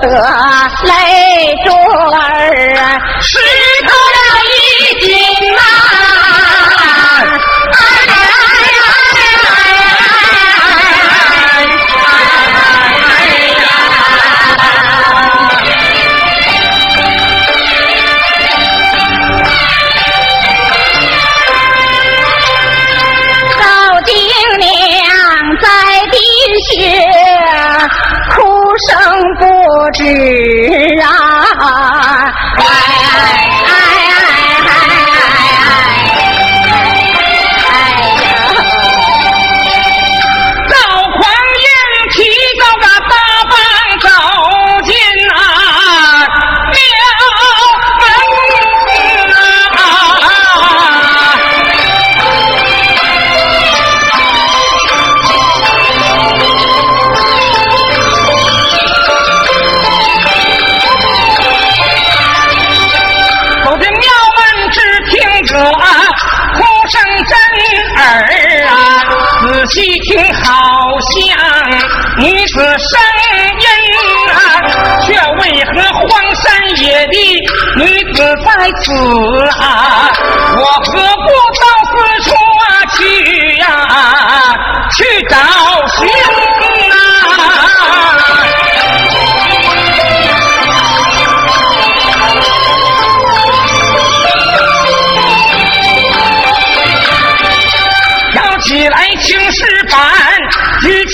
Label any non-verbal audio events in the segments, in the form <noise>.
得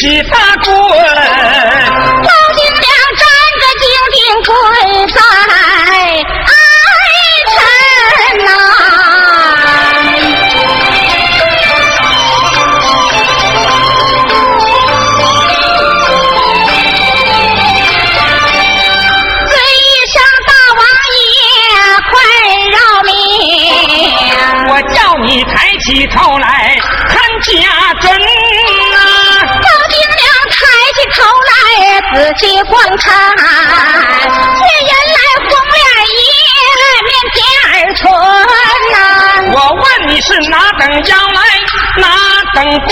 举起大棍。仔细观看，却原来红脸爷面尖儿春呐、我问你是哪等妖来，哪等怪，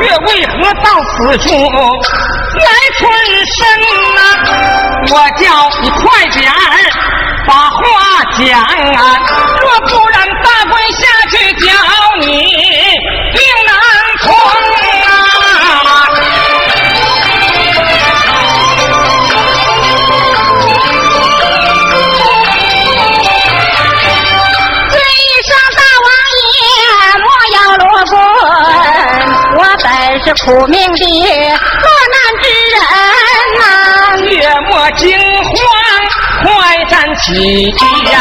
却为何到此处来春生呐、我叫你快点把话讲啊，若不然大官下去教你出命的落难之人呐、切莫惊慌，快站起呀！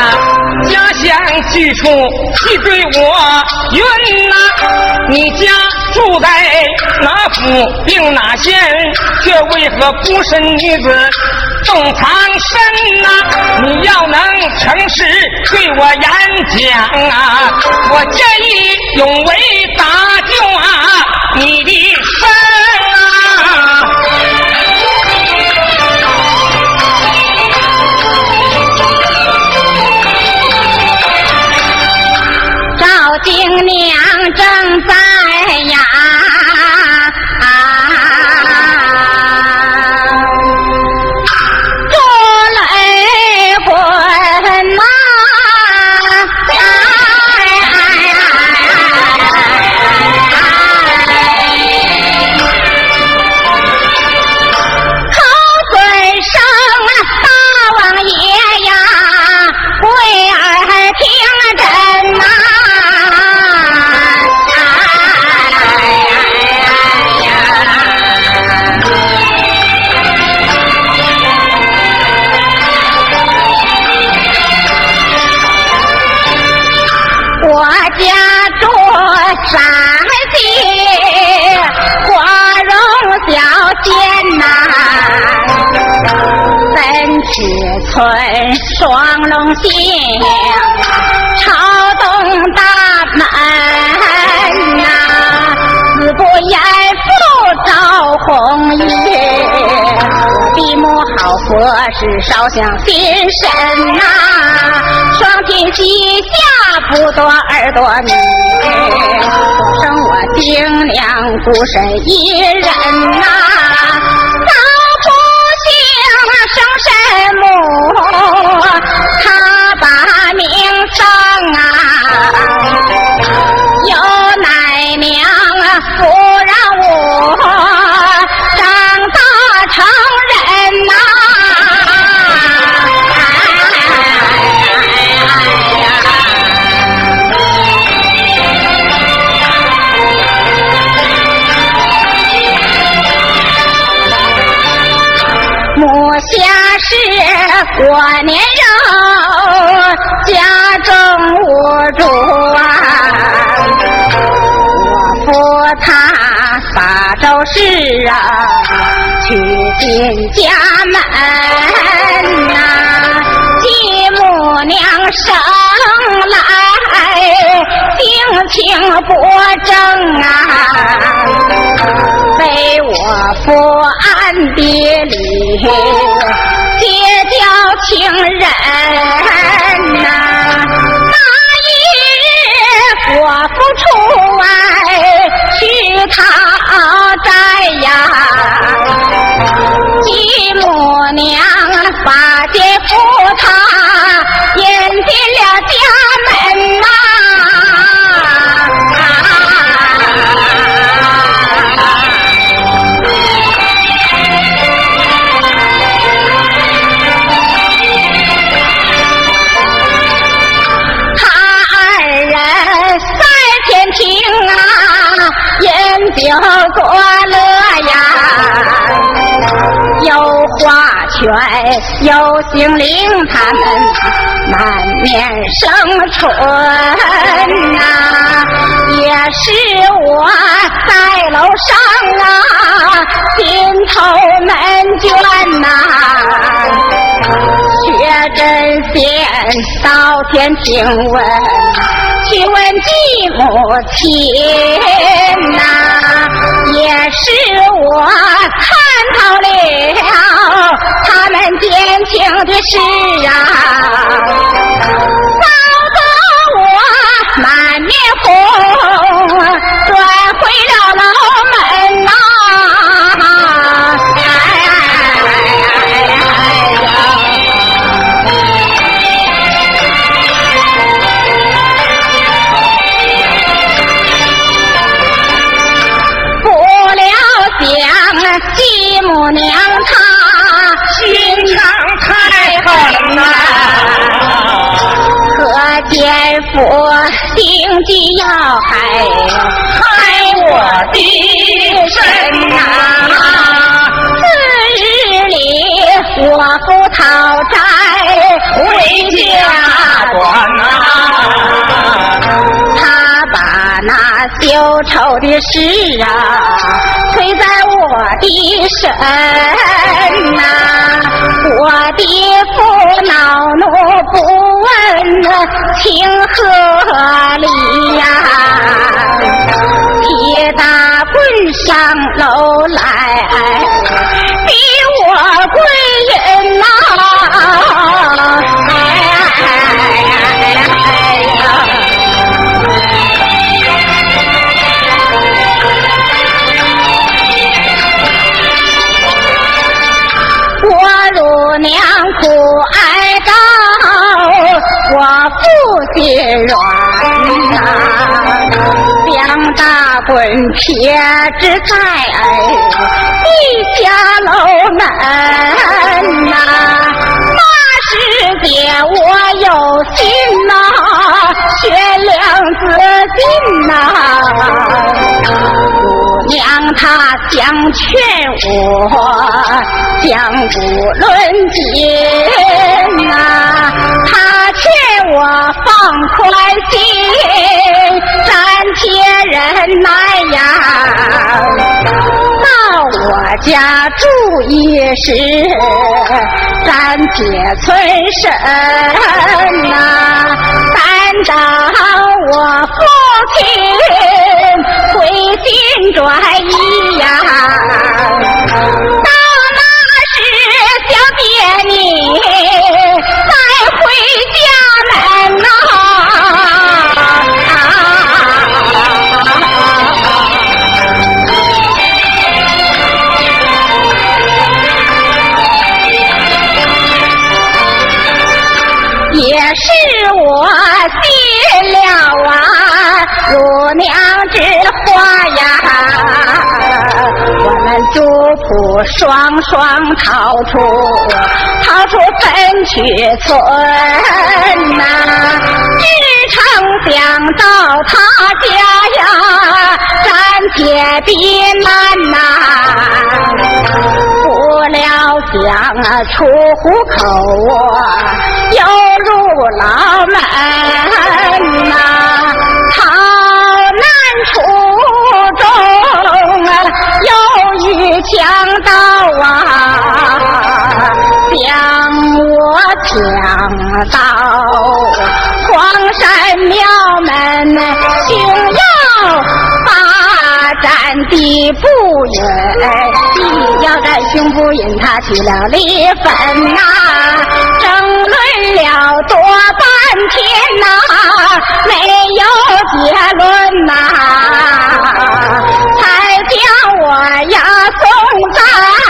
家乡去处细对我云呐、你家住在哪府并哪县？却为何孤身女子动藏身呐、你要能诚实对我演讲啊，我建议永为搭救啊你的新娘正在呀，双龙县，朝东大门呐、子不言父赵红叶，闭目好佛是烧香心神呐、双天膝下不多耳朵米，多生我丁娘孤身一人呐、我年幼，家中无主啊。我扶他撒粥事啊，去进家门呐、继母娘生来性情不正啊。被我父暗地里结交情人呐、那一日我夫出外去讨债呀，继母娘。酒过乐呀，有花圈，有杏林，他们满面生春呐。也是我在楼上啊，心头闷倦呐。薛真仙到天听闻。去问继母亲呐，也是我看到了。他们年轻的事啊，搞得我满面红，娘她心肠太狠呐，可奸夫定计要害害我的身呐。次日里我父讨债回家转呐。那羞丑的事啊，推在我的神呐！我的父恼怒不问情何理呀，铁打棍上楼来，撇之在地下楼门呐，八师姐我有心呐，悬梁自尽呐。娘她想劝我相顾论尽呐，我放宽心，暂且忍耐呀。到我家住一时，暂且存身呐，担当我父亲。回心转意呀，我信了啊，乳娘之。花呀，我们族谱双双逃出，逃出分区村呐，只成想到他家呀，暂且避难呐，不料想出户口，又强盗啊，将我抢到黄山庙门，竟要霸占地不允，地要占胸不允，他去了离分呐，争论了多半天呐，没有结论呐，才。啊 <laughs>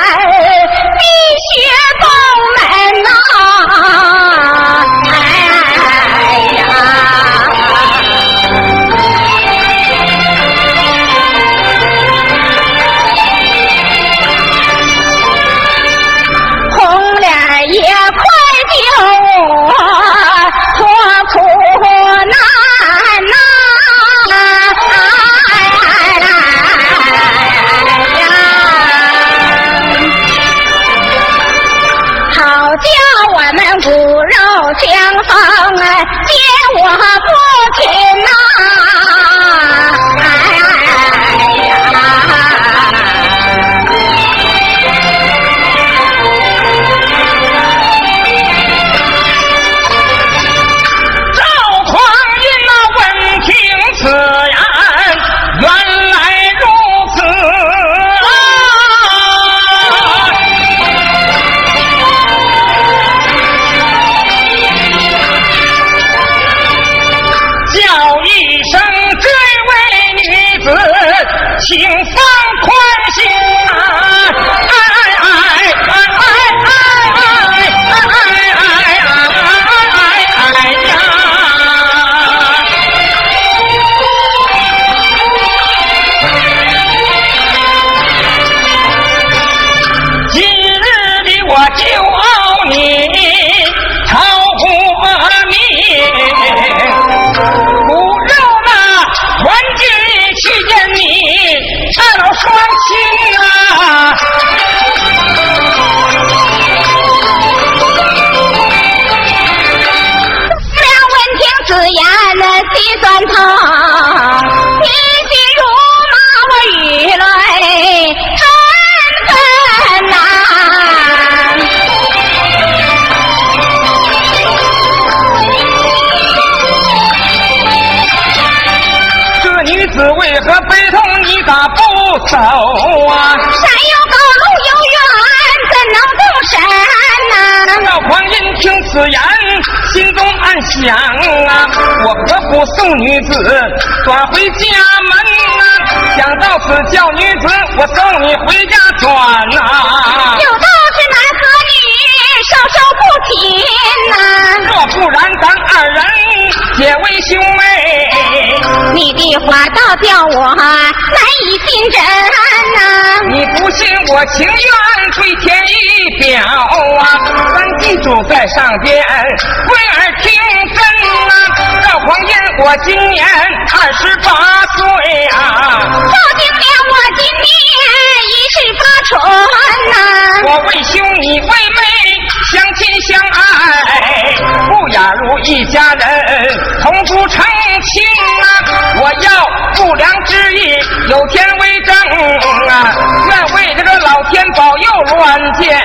想啊我何苦送女子转回家门啊。想到此叫女子我送你回家转啊。的话倒叫我难以信真呐！你不信我情愿吹天一表啊！咱地主在上边，为儿听真呐！赵黄烟我今年二十八岁啊！赵金莲我今年一世发春呐！我为兄你为妹。相亲相爱不亚如一家人同出成亲啊我要不良之意有天为证啊愿为这个老天保佑乱见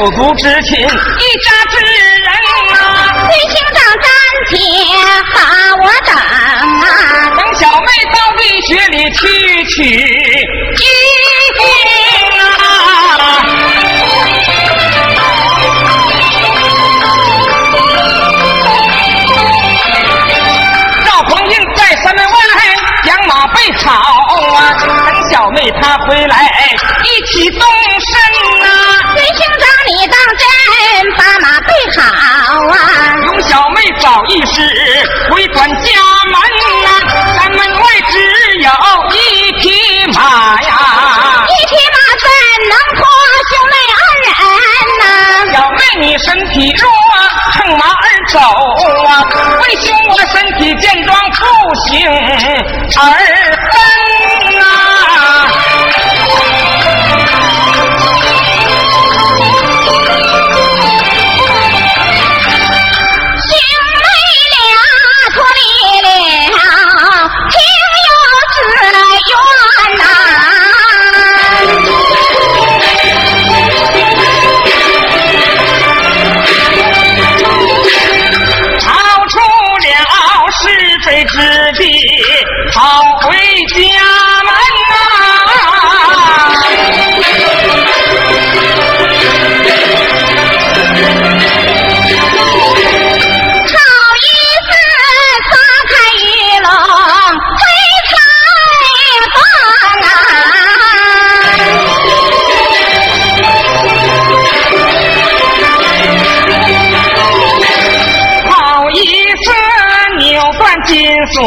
手足之情。一扎幸儿左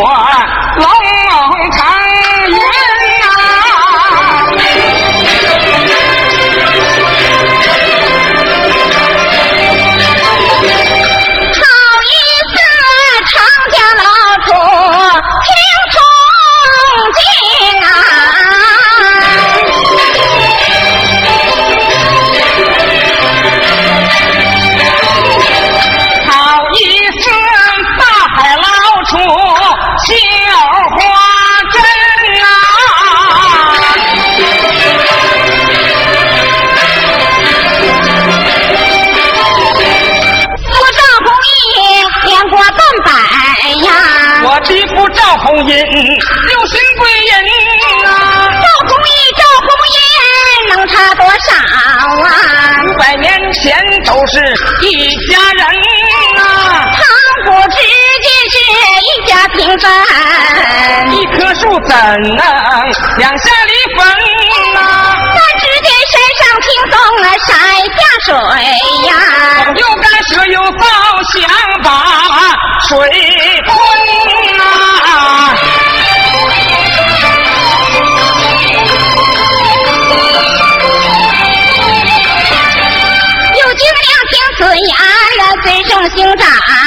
都是一家人呐。倘不知今是一家平分，一棵树怎能两下离分呐？那只见山上青松啊，山下水呀，又干涉又造，想把水最胜兄长啊，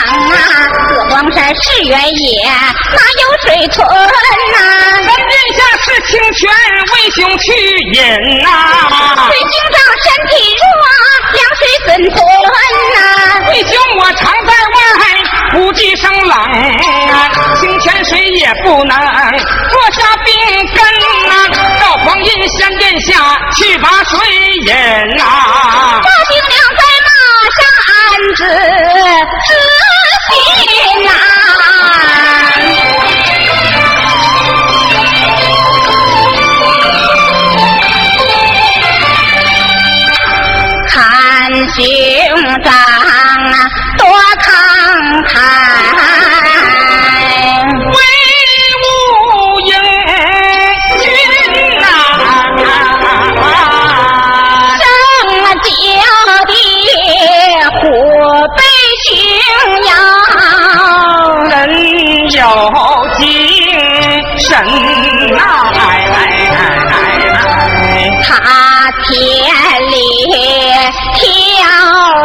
四荒山是原野，哪有水屯呐？咱殿下是清泉，为兄去饮呐。对兄长身体弱，凉水怎吞呐？为兄我常在外，不计生冷啊，清泉水也不能坐下病根呐。赵匡胤向殿下去把水饮呐。大兵只知心难看心在跳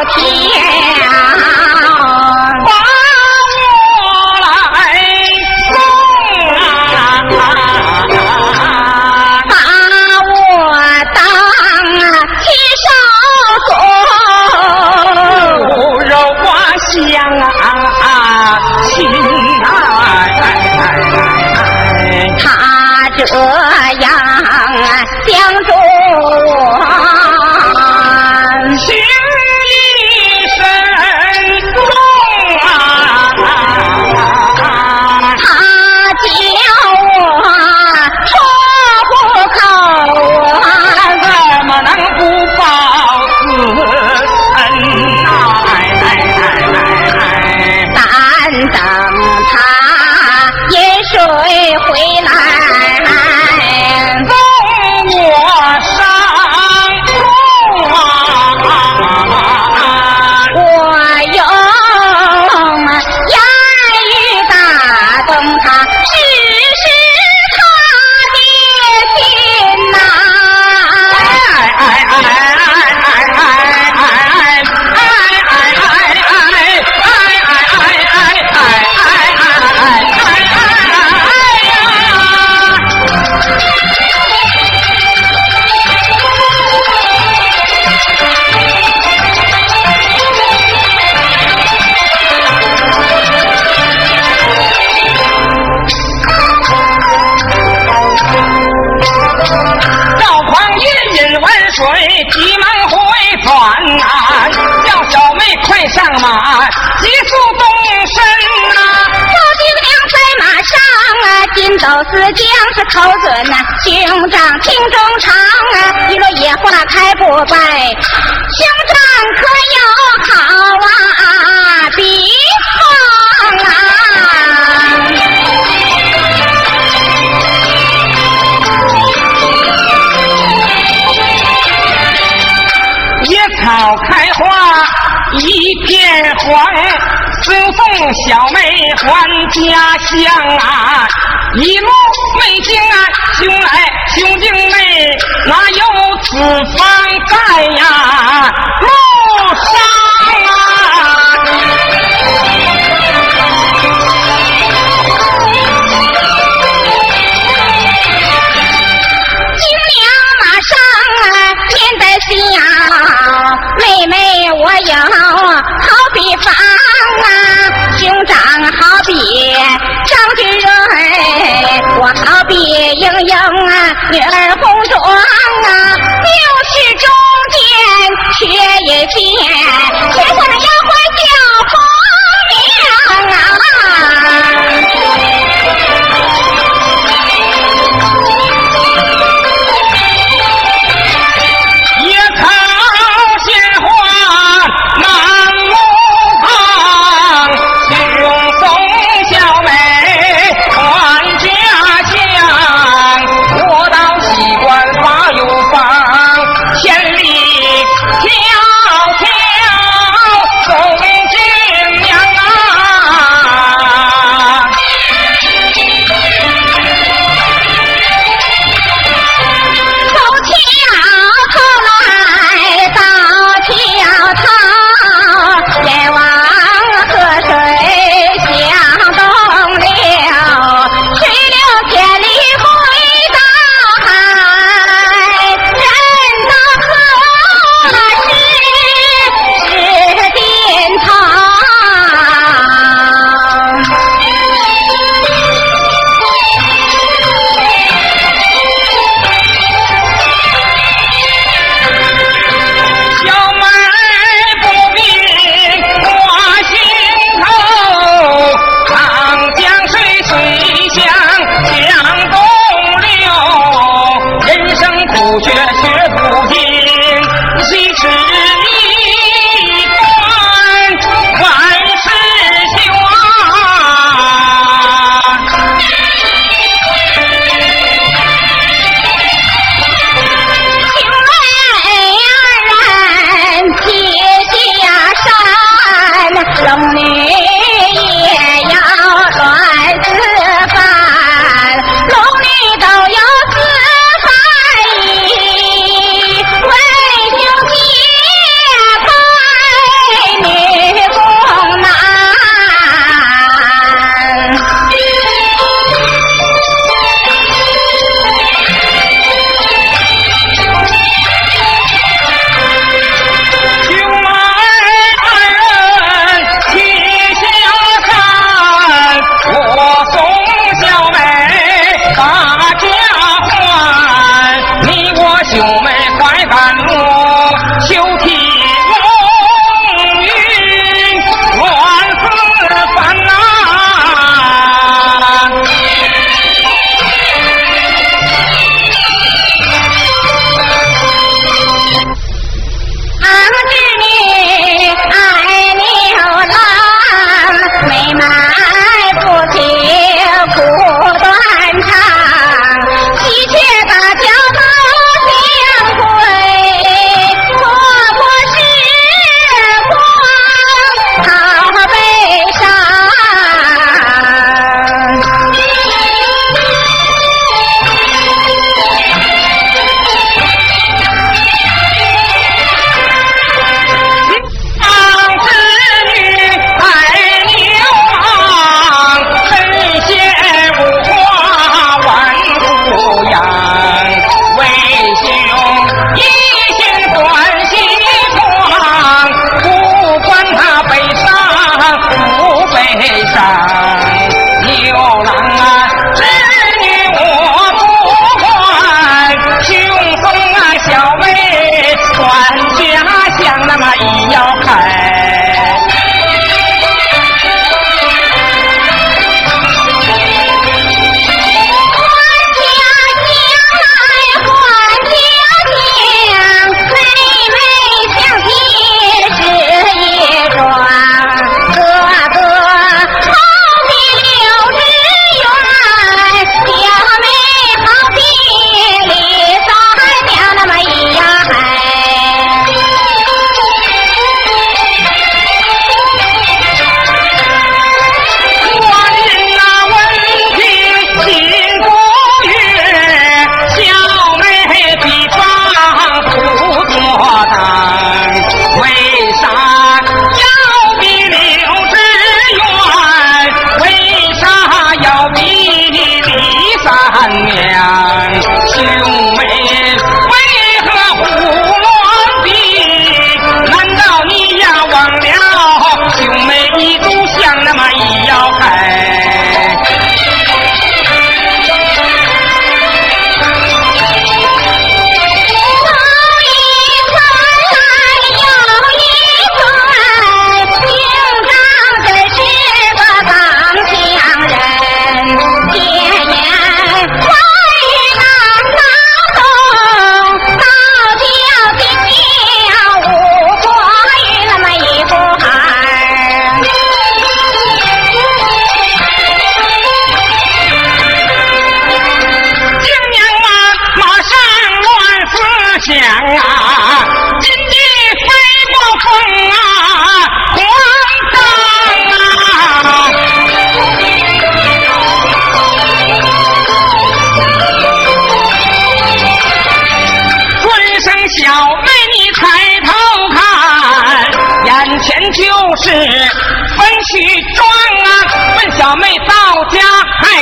将是口准呐、兄长听中长啊，一落野花开不败，小妹还家乡啊！一路美景啊，兄来兄敬妹，哪有此方在呀？路上啊！金良马上啊，面带笑，妹妹我有爹。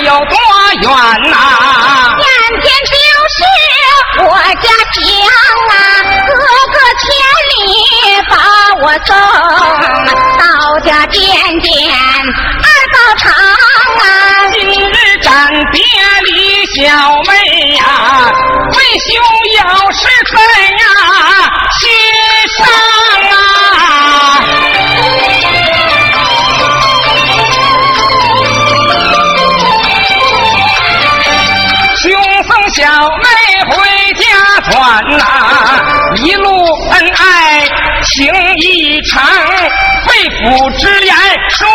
有多远呐？眼前就是我家乡啊，哥哥千里把我送。五只眼收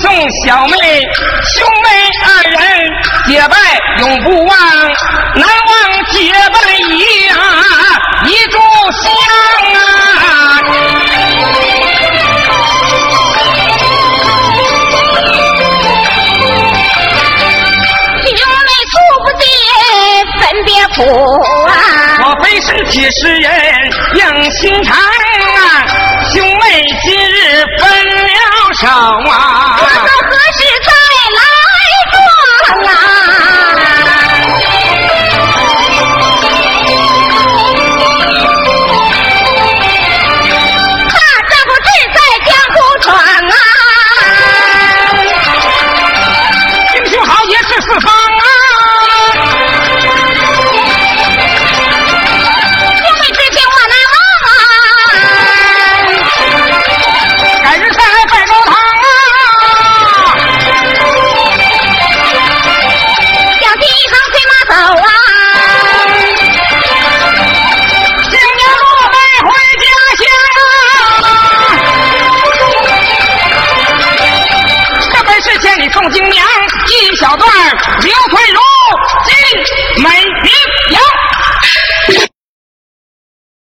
送小妹，兄妹二人结拜永不忘，难忘结拜一啊一炷香啊。兄妹处不见，分别苦啊。我非身体是人，硬心肠啊。兄妹今日分了手啊。是小段儿，刘翠。